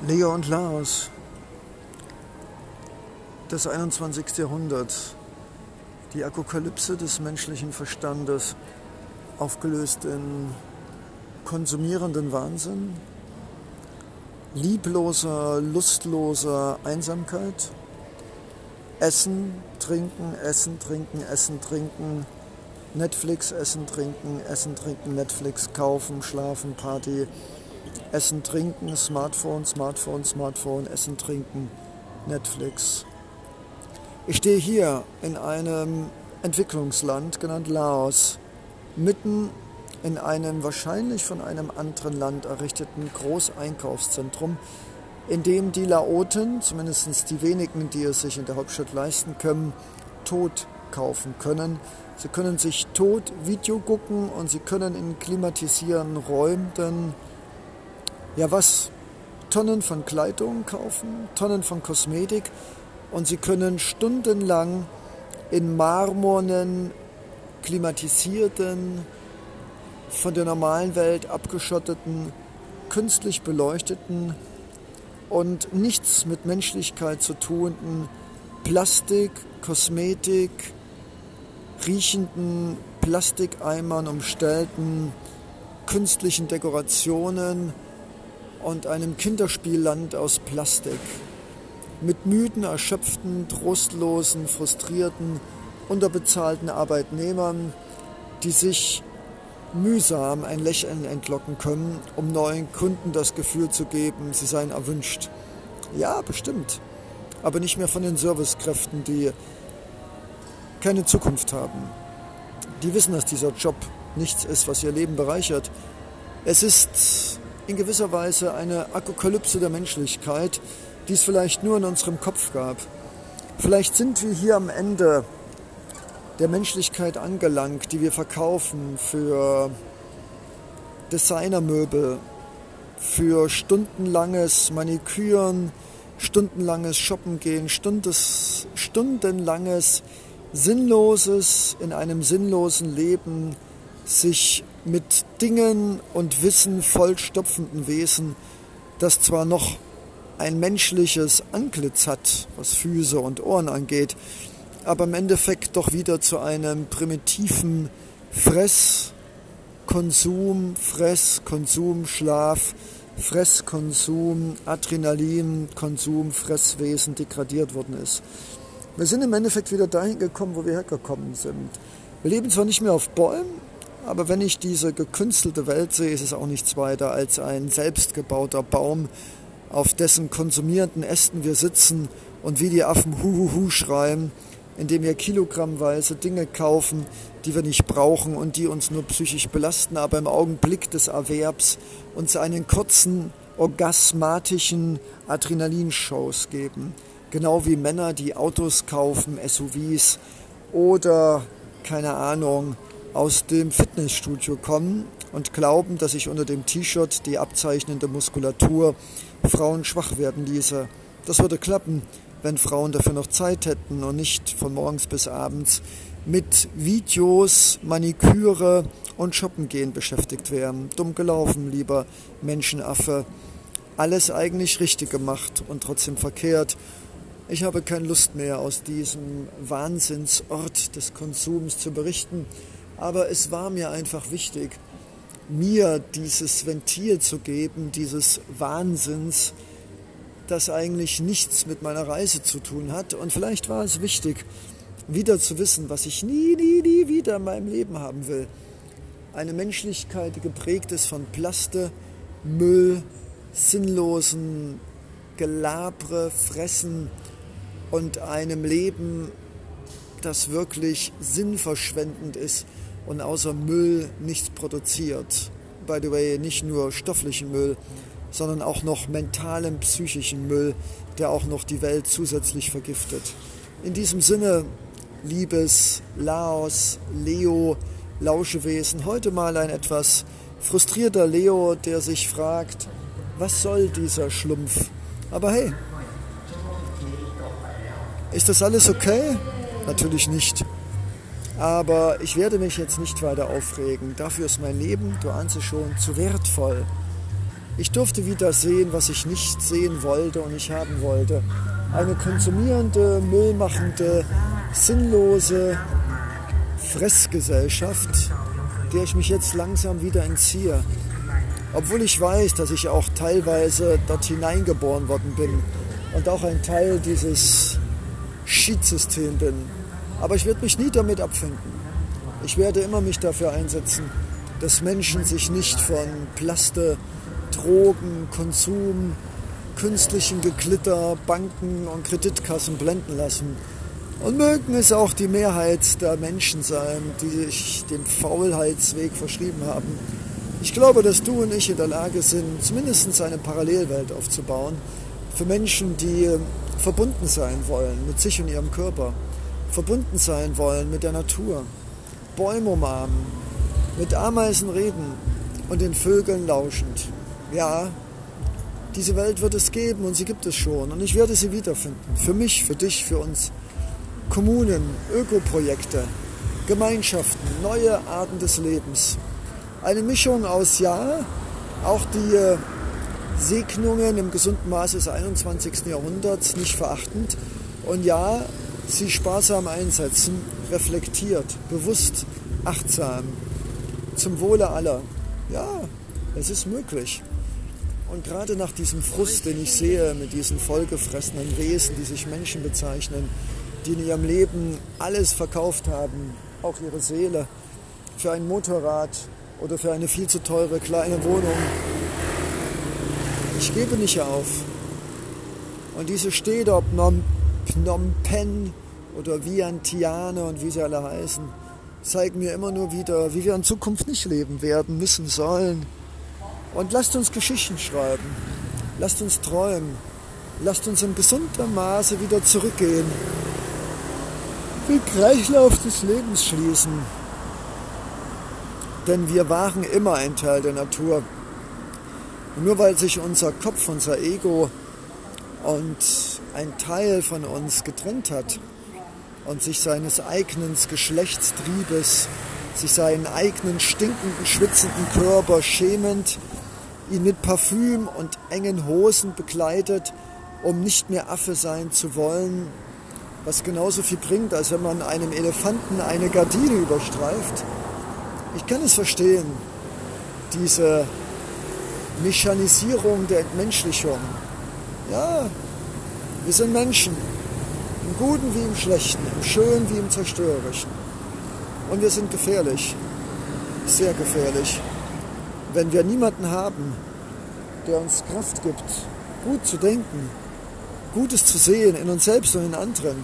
Leo und Laos, das 21. Jahrhundert, die Apokalypse des menschlichen Verstandes, aufgelöst in konsumierenden Wahnsinn, liebloser, lustloser Einsamkeit, Essen, Trinken, Essen, Trinken, Essen, Trinken, Netflix, Essen, Trinken, Essen, Trinken, Netflix, Kaufen, Schlafen, Party, Essen, Trinken, Smartphone, Smartphone, Smartphone, Essen, Trinken, Netflix. Ich stehe hier in einem Entwicklungsland, genannt Laos, mitten in einem wahrscheinlich von einem anderen Land errichteten Großeinkaufszentrum, in dem die Laoten, zumindest die wenigen, die es sich in der Hauptstadt leisten können, tot kaufen können. Sie können sich tot Video gucken und sie können in klimatisierten Räumen ja was, Tonnen von Kleidung kaufen, Tonnen von Kosmetik? Und sie können stundenlang in marmornen, klimatisierten, von der normalen Welt abgeschotteten, künstlich beleuchteten und nichts mit Menschlichkeit zu tunenden Plastik, Kosmetik, riechenden Plastikeimern umstellten künstlichen Dekorationen, und einem Kinderspielland aus Plastik. Mit müden, erschöpften, trostlosen, frustrierten, unterbezahlten Arbeitnehmern, die sich mühsam ein Lächeln entlocken können, um neuen Kunden das Gefühl zu geben, sie seien erwünscht. Ja, bestimmt. Aber nicht mehr von den Servicekräften, die keine Zukunft haben. Die wissen, dass dieser Job nichts ist, was ihr Leben bereichert. Es ist in gewisser Weise eine Apokalypse der Menschlichkeit, die es vielleicht nur in unserem Kopf gab. Vielleicht sind wir hier am Ende der Menschlichkeit angelangt, die wir verkaufen für Designermöbel, für stundenlanges Maniküren, stundenlanges Shoppen gehen, stundes, stundenlanges sinnloses in einem sinnlosen Leben sich mit Dingen und Wissen vollstopfenden Wesen, das zwar noch ein menschliches Antlitz hat, was Füße und Ohren angeht, aber im Endeffekt doch wieder zu einem primitiven Fress, Konsum, Fress, Konsum, Schlaf, Fresskonsum, Adrenalin, Konsum, Fresswesen degradiert worden ist. Wir sind im Endeffekt wieder dahin gekommen, wo wir hergekommen sind. Wir leben zwar nicht mehr auf Bäumen, aber wenn ich diese gekünstelte Welt sehe, ist es auch nichts weiter als ein selbstgebauter Baum, auf dessen konsumierenden Ästen wir sitzen und wie die Affen Huhuhu schreien, indem wir kilogrammweise Dinge kaufen, die wir nicht brauchen und die uns nur psychisch belasten, aber im Augenblick des Erwerbs uns einen kurzen, orgasmatischen Adrenalinshows geben. Genau wie Männer, die Autos kaufen, SUVs oder, keine Ahnung, aus dem Fitnessstudio kommen und glauben, dass sich unter dem T-Shirt die abzeichnende Muskulatur Frauen schwach werden ließe. Das würde klappen, wenn Frauen dafür noch Zeit hätten und nicht von morgens bis abends mit Videos, Maniküre und Shoppen gehen beschäftigt wären. Dumm gelaufen, lieber Menschenaffe. Alles eigentlich richtig gemacht und trotzdem verkehrt. Ich habe keine Lust mehr, aus diesem Wahnsinnsort des Konsums zu berichten. Aber es war mir einfach wichtig, mir dieses Ventil zu geben, dieses Wahnsinns, das eigentlich nichts mit meiner Reise zu tun hat. Und vielleicht war es wichtig, wieder zu wissen, was ich nie, nie, nie wieder in meinem Leben haben will. Eine Menschlichkeit, die geprägt ist von Plaste, Müll, sinnlosen Gelabre, Fressen und einem Leben, das wirklich sinnverschwendend ist und außer Müll nichts produziert. By the way, nicht nur stofflichen Müll, sondern auch noch mentalen, psychischen Müll, der auch noch die Welt zusätzlich vergiftet. In diesem Sinne, liebes Laos, Leo, Lauschewesen, heute mal ein etwas frustrierter Leo, der sich fragt, was soll dieser Schlumpf? Aber hey, ist das alles okay? Natürlich nicht. Aber ich werde mich jetzt nicht weiter aufregen. Dafür ist mein Leben, du ahnst es schon, zu wertvoll. Ich durfte wieder sehen, was ich nicht sehen wollte und nicht haben wollte. Eine konsumierende, müllmachende, sinnlose Fressgesellschaft, der ich mich jetzt langsam wieder entziehe. Obwohl ich weiß, dass ich auch teilweise dort hineingeboren worden bin und auch ein Teil dieses Schiedssystems bin. Aber ich werde mich nie damit abfinden. Ich werde immer mich dafür einsetzen, dass Menschen sich nicht von Plaste, Drogen, Konsum, künstlichen Geklitter, Banken und Kreditkassen blenden lassen. Und mögen es auch die Mehrheit der Menschen sein, die sich dem Faulheitsweg verschrieben haben. Ich glaube, dass du und ich in der Lage sind, zumindest eine Parallelwelt aufzubauen für Menschen, die verbunden sein wollen mit sich und ihrem Körper, verbunden sein wollen mit der Natur, Bäume umarmen, mit Ameisen reden und den Vögeln lauschend. Ja, diese Welt wird es geben und sie gibt es schon und ich werde sie wiederfinden. Für mich, für dich, für uns. Kommunen, Ökoprojekte, Gemeinschaften, neue Arten des Lebens. Eine Mischung aus, ja, auch die äh, Segnungen im gesunden Maße des 21. Jahrhunderts nicht verachtend und ja, sie sparsam einsetzen, reflektiert, bewusst, achtsam, zum Wohle aller. Ja, es ist möglich. Und gerade nach diesem Frust, den ich sehe mit diesen vollgefressenen Wesen, die sich Menschen bezeichnen, die in ihrem Leben alles verkauft haben, auch ihre Seele, für ein Motorrad oder für eine viel zu teure kleine Wohnung, ich gebe nicht auf. Und diese ob Phnom Penh oder Vientiane und wie sie alle heißen, zeigen mir immer nur wieder, wie wir in Zukunft nicht leben werden, müssen, sollen. Und lasst uns Geschichten schreiben. Lasst uns träumen. Lasst uns in gesundem Maße wieder zurückgehen. Den Kreislauf des Lebens schließen. Denn wir waren immer ein Teil der Natur. Und nur weil sich unser Kopf, unser Ego und ein Teil von uns getrennt hat und sich seines eigenen Geschlechtstriebes, sich seinen eigenen stinkenden, schwitzenden Körper schämend, ihn mit Parfüm und engen Hosen bekleidet, um nicht mehr Affe sein zu wollen, was genauso viel bringt, als wenn man einem Elefanten eine Gardine überstreift. Ich kann es verstehen, diese Mechanisierung der Entmenschlichung. Ja, wir sind Menschen, im Guten wie im Schlechten, im Schönen wie im Zerstörerischen. Und wir sind gefährlich, sehr gefährlich, wenn wir niemanden haben, der uns Kraft gibt, gut zu denken, Gutes zu sehen in uns selbst und in anderen,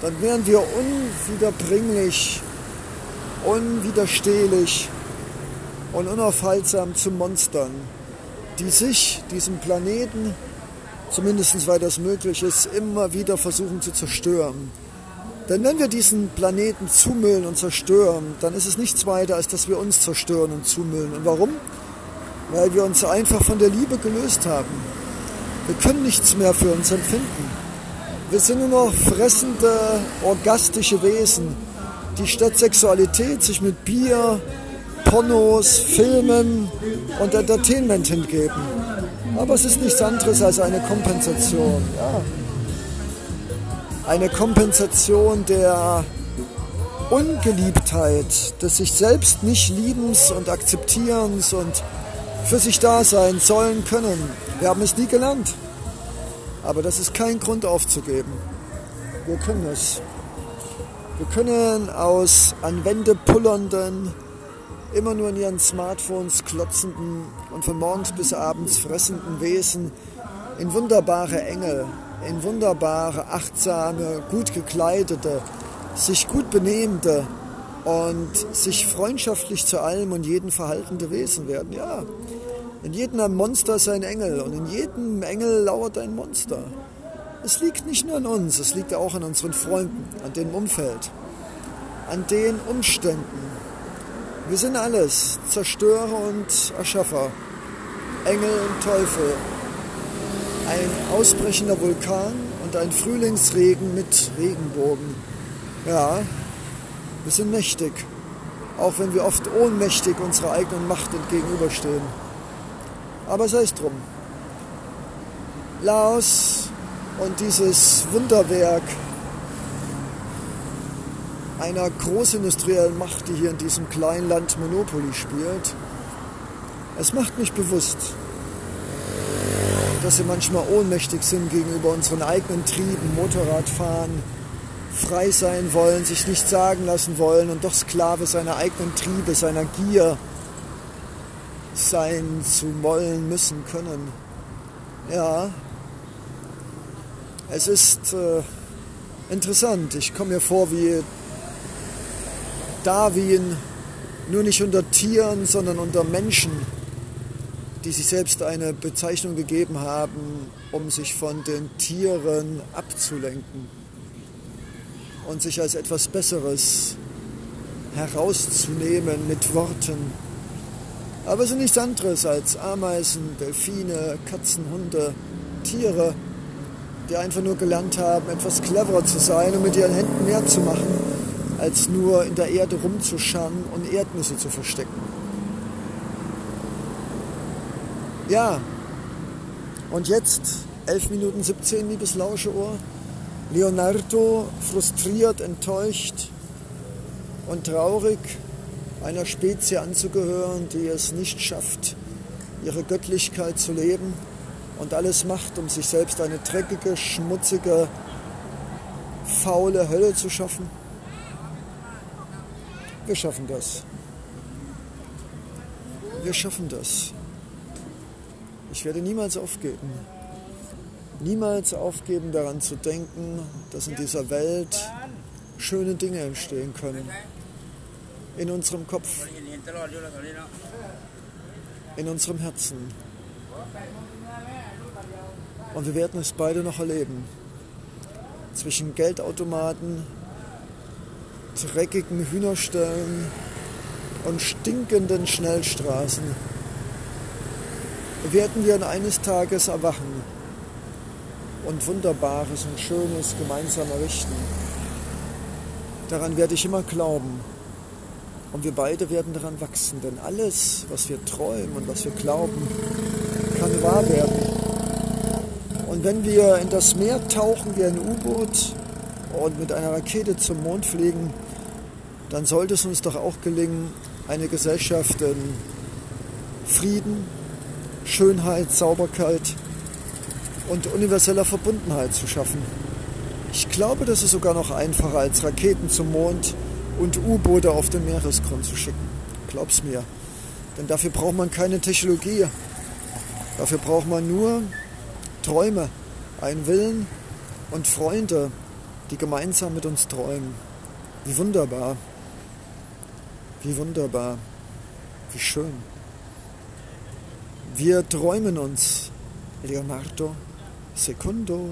dann wären wir unwiederbringlich, unwiderstehlich und unaufhaltsam zu Monstern die sich diesem Planeten, zumindest weil das möglich ist, immer wieder versuchen zu zerstören. Denn wenn wir diesen Planeten zumüllen und zerstören, dann ist es nichts weiter, als dass wir uns zerstören und zumüllen. Und warum? Weil wir uns einfach von der Liebe gelöst haben. Wir können nichts mehr für uns empfinden. Wir sind nur noch fressende, orgastische Wesen, die statt Sexualität sich mit Bier, Pornos, Filmen und Entertainment hingeben. Aber es ist nichts anderes als eine Kompensation. Ja. Eine Kompensation der Ungeliebtheit, des sich selbst nicht liebens und akzeptierens und für sich da sein sollen können. Wir haben es nie gelernt. Aber das ist kein Grund aufzugeben. Wir können es. Wir können aus an Wände pullernden, immer nur in ihren Smartphones klotzenden und von morgens bis abends fressenden Wesen in wunderbare Engel, in wunderbare, achtsame, gut gekleidete, sich gut benehmende und sich freundschaftlich zu allem und jedem verhaltende Wesen werden. Ja, in jedem Monster ist ein Engel und in jedem Engel lauert ein Monster. Es liegt nicht nur an uns, es liegt auch an unseren Freunden, an dem Umfeld, an den Umständen, wir sind alles, Zerstörer und Erschaffer, Engel und Teufel, ein ausbrechender Vulkan und ein Frühlingsregen mit Regenbogen. Ja, wir sind mächtig, auch wenn wir oft ohnmächtig unserer eigenen Macht entgegenüberstehen. Aber sei es drum. Laos und dieses Wunderwerk einer großindustriellen Macht, die hier in diesem kleinen Land Monopoly spielt, es macht mich bewusst, dass sie manchmal ohnmächtig sind gegenüber unseren eigenen Trieben, Motorradfahren, frei sein wollen, sich nicht sagen lassen wollen und doch Sklave seiner eigenen Triebe, seiner Gier sein zu wollen müssen können. Ja, es ist äh, interessant. Ich komme mir vor wie Darwin, nur nicht unter Tieren, sondern unter Menschen, die sich selbst eine Bezeichnung gegeben haben, um sich von den Tieren abzulenken und sich als etwas Besseres herauszunehmen mit Worten. Aber es sind nichts anderes als Ameisen, Delfine, Katzen, Hunde, Tiere, die einfach nur gelernt haben, etwas cleverer zu sein und mit ihren Händen mehr zu machen, als nur in der Erde rumzuscharren und Erdnüsse zu verstecken. Ja, und jetzt 11 Minuten 17, liebes Lauscheohr. Leonardo frustriert, enttäuscht und traurig, einer Spezie anzugehören, die es nicht schafft, ihre Göttlichkeit zu leben und alles macht, um sich selbst eine dreckige, schmutzige, faule Hölle zu schaffen? Wir schaffen das. Wir schaffen das. Ich werde niemals aufgeben. Niemals aufgeben daran zu denken, dass in dieser Welt schöne Dinge entstehen können. In unserem Kopf. In unserem Herzen. Und wir werden es beide noch erleben. Zwischen Geldautomaten, dreckigen Hühnerstellen und stinkenden Schnellstraßen werden wir eines Tages erwachen und Wunderbares und Schönes gemeinsam errichten. Daran werde ich immer glauben. Und wir beide werden daran wachsen, denn alles, was wir träumen und was wir glauben, kann wahr werden. Und wenn wir in das Meer tauchen wie ein U-Boot und mit einer Rakete zum Mond fliegen, dann sollte es uns doch auch gelingen, eine Gesellschaft in Frieden, Schönheit, Sauberkeit und universeller Verbundenheit zu schaffen. Ich glaube, das ist sogar noch einfacher als Raketen zum Mond und U-Boote auf den Meeresgrund zu schicken. Glaub's mir. Denn dafür braucht man keine Technologie. Dafür braucht man nur Träume, einen Willen und Freunde, die gemeinsam mit uns träumen. Wie wunderbar. Wie wunderbar. Wie schön. Wir träumen uns, Leonardo Secundo